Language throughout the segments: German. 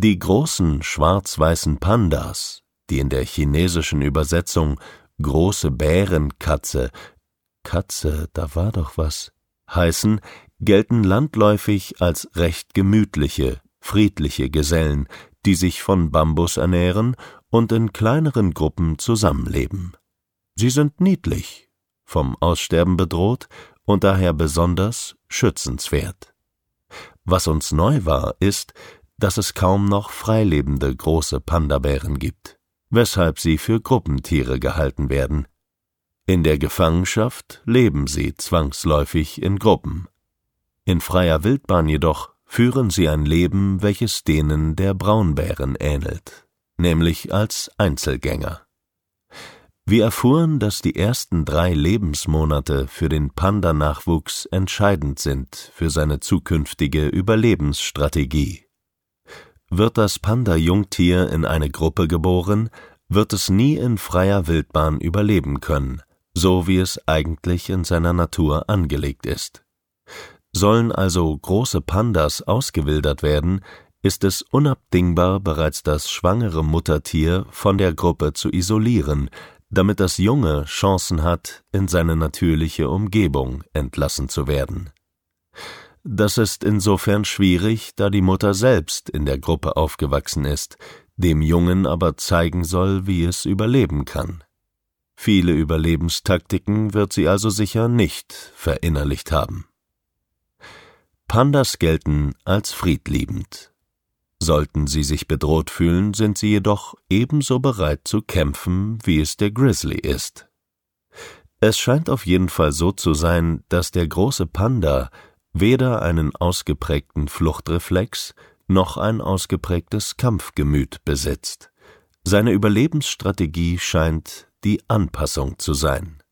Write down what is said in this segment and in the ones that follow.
Die großen schwarz-weißen Pandas, die in der chinesischen Übersetzung große Bärenkatze Katze, da war doch was heißen, gelten landläufig als recht gemütliche, friedliche Gesellen, die sich von Bambus ernähren und in kleineren Gruppen zusammenleben. Sie sind niedlich, vom Aussterben bedroht und daher besonders schützenswert. Was uns neu war, ist, dass es kaum noch freilebende große Pandabären gibt, weshalb sie für Gruppentiere gehalten werden. In der Gefangenschaft leben sie zwangsläufig in Gruppen. In freier Wildbahn jedoch führen sie ein Leben, welches denen der Braunbären ähnelt, nämlich als Einzelgänger. Wir erfuhren, dass die ersten drei Lebensmonate für den Panda-Nachwuchs entscheidend sind für seine zukünftige Überlebensstrategie. Wird das Panda-Jungtier in eine Gruppe geboren, wird es nie in freier Wildbahn überleben können, so wie es eigentlich in seiner Natur angelegt ist. Sollen also große Pandas ausgewildert werden, ist es unabdingbar, bereits das schwangere Muttertier von der Gruppe zu isolieren, damit das Junge Chancen hat, in seine natürliche Umgebung entlassen zu werden. Das ist insofern schwierig, da die Mutter selbst in der Gruppe aufgewachsen ist, dem Jungen aber zeigen soll, wie es überleben kann. Viele Überlebenstaktiken wird sie also sicher nicht verinnerlicht haben. Pandas gelten als friedliebend. Sollten sie sich bedroht fühlen, sind sie jedoch ebenso bereit zu kämpfen, wie es der Grizzly ist. Es scheint auf jeden Fall so zu sein, dass der große Panda weder einen ausgeprägten Fluchtreflex noch ein ausgeprägtes Kampfgemüt besitzt. Seine Überlebensstrategie scheint die Anpassung zu sein.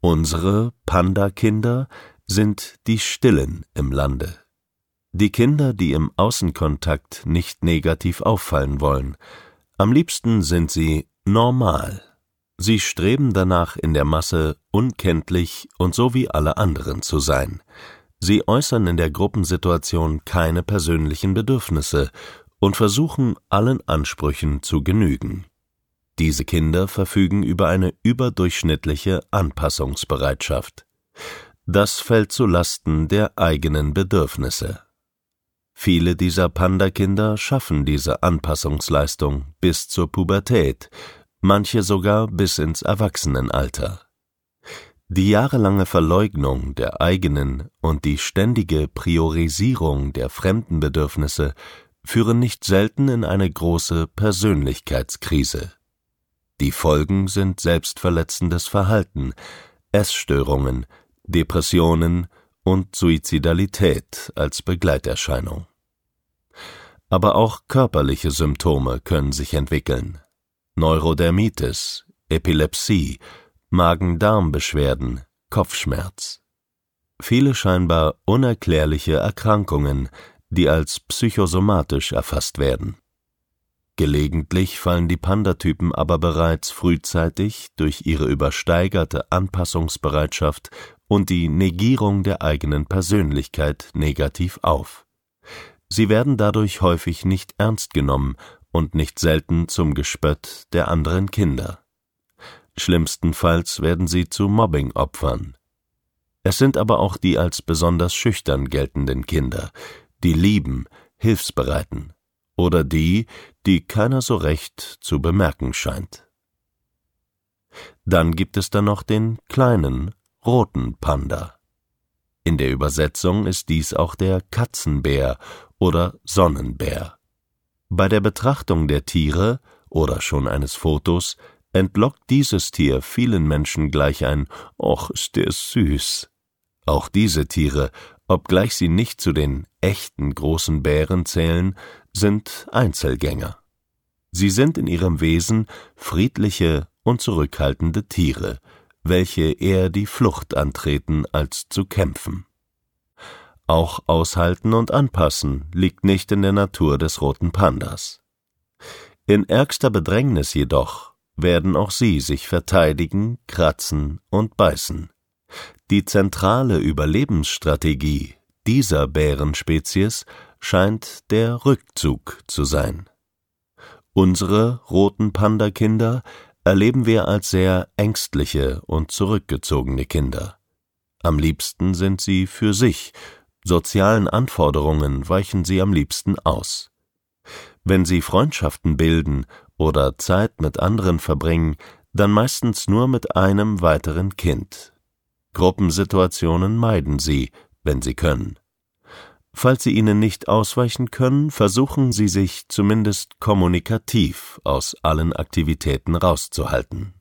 Unsere Panda-Kinder sind die Stillen im Lande. Die Kinder, die im Außenkontakt nicht negativ auffallen wollen. Am liebsten sind sie normal. Sie streben danach, in der Masse unkenntlich und so wie alle anderen zu sein. Sie äußern in der Gruppensituation keine persönlichen Bedürfnisse und versuchen allen Ansprüchen zu genügen. Diese Kinder verfügen über eine überdurchschnittliche Anpassungsbereitschaft. Das fällt zu Lasten der eigenen Bedürfnisse. Viele dieser Panda-Kinder schaffen diese Anpassungsleistung bis zur Pubertät, manche sogar bis ins Erwachsenenalter. Die jahrelange Verleugnung der eigenen und die ständige Priorisierung der fremden Bedürfnisse führen nicht selten in eine große Persönlichkeitskrise. Die Folgen sind selbstverletzendes Verhalten, Essstörungen, Depressionen und Suizidalität als Begleiterscheinung. Aber auch körperliche Symptome können sich entwickeln. Neurodermitis, Epilepsie, Magen-Darm-Beschwerden, Kopfschmerz. Viele scheinbar unerklärliche Erkrankungen, die als psychosomatisch erfasst werden. Gelegentlich fallen die Pandatypen aber bereits frühzeitig durch ihre übersteigerte Anpassungsbereitschaft und die Negierung der eigenen Persönlichkeit negativ auf. Sie werden dadurch häufig nicht ernst genommen und nicht selten zum Gespött der anderen Kinder. Schlimmstenfalls werden sie zu Mobbingopfern. Es sind aber auch die als besonders schüchtern geltenden Kinder, die lieben, hilfsbereiten, oder die, die keiner so recht zu bemerken scheint. Dann gibt es da noch den kleinen, roten Panda. In der Übersetzung ist dies auch der Katzenbär oder Sonnenbär. Bei der Betrachtung der Tiere oder schon eines Fotos entlockt dieses Tier vielen Menschen gleich ein Och, ist der süß. Auch diese Tiere, obgleich sie nicht zu den echten großen Bären zählen, sind Einzelgänger. Sie sind in ihrem Wesen friedliche und zurückhaltende Tiere, welche eher die Flucht antreten, als zu kämpfen. Auch Aushalten und Anpassen liegt nicht in der Natur des roten Pandas. In ärgster Bedrängnis jedoch werden auch sie sich verteidigen, kratzen und beißen. Die zentrale Überlebensstrategie dieser Bärenspezies scheint der Rückzug zu sein. Unsere roten Panda-Kinder erleben wir als sehr ängstliche und zurückgezogene Kinder. Am liebsten sind sie für sich, sozialen Anforderungen weichen sie am liebsten aus. Wenn sie Freundschaften bilden oder Zeit mit anderen verbringen, dann meistens nur mit einem weiteren Kind. Gruppensituationen meiden sie, wenn sie können. Falls sie ihnen nicht ausweichen können, versuchen sie sich zumindest kommunikativ aus allen Aktivitäten rauszuhalten